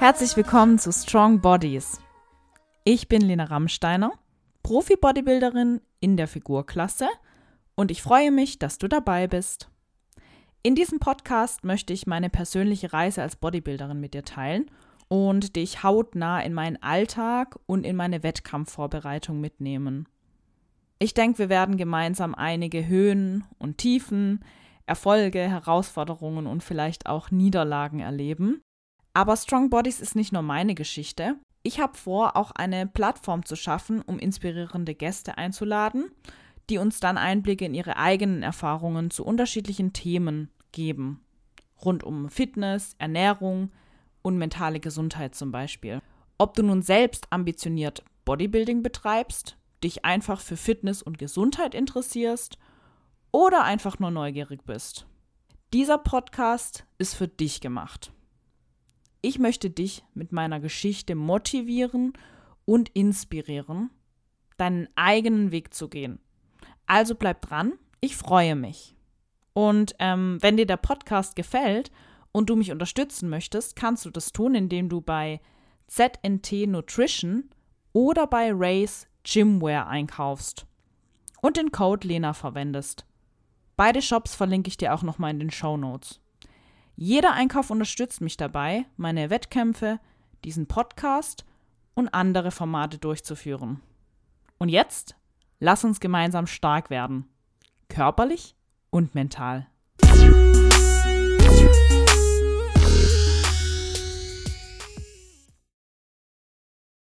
Herzlich willkommen zu Strong Bodies. Ich bin Lena Rammsteiner, Profi-Bodybuilderin in der Figurklasse und ich freue mich, dass du dabei bist. In diesem Podcast möchte ich meine persönliche Reise als Bodybuilderin mit dir teilen und dich hautnah in meinen Alltag und in meine Wettkampfvorbereitung mitnehmen. Ich denke, wir werden gemeinsam einige Höhen und Tiefen, Erfolge, Herausforderungen und vielleicht auch Niederlagen erleben. Aber Strong Bodies ist nicht nur meine Geschichte. Ich habe vor, auch eine Plattform zu schaffen, um inspirierende Gäste einzuladen, die uns dann Einblicke in ihre eigenen Erfahrungen zu unterschiedlichen Themen geben. Rund um Fitness, Ernährung und mentale Gesundheit zum Beispiel. Ob du nun selbst ambitioniert Bodybuilding betreibst, dich einfach für Fitness und Gesundheit interessierst oder einfach nur neugierig bist. Dieser Podcast ist für dich gemacht. Ich möchte dich mit meiner Geschichte motivieren und inspirieren, deinen eigenen Weg zu gehen. Also bleib dran, ich freue mich. Und ähm, wenn dir der Podcast gefällt und du mich unterstützen möchtest, kannst du das tun, indem du bei ZNT Nutrition oder bei Race Gymwear einkaufst und den Code Lena verwendest. Beide Shops verlinke ich dir auch nochmal in den Show Notes. Jeder Einkauf unterstützt mich dabei, meine Wettkämpfe, diesen Podcast und andere Formate durchzuführen. Und jetzt lass uns gemeinsam stark werden. Körperlich und mental.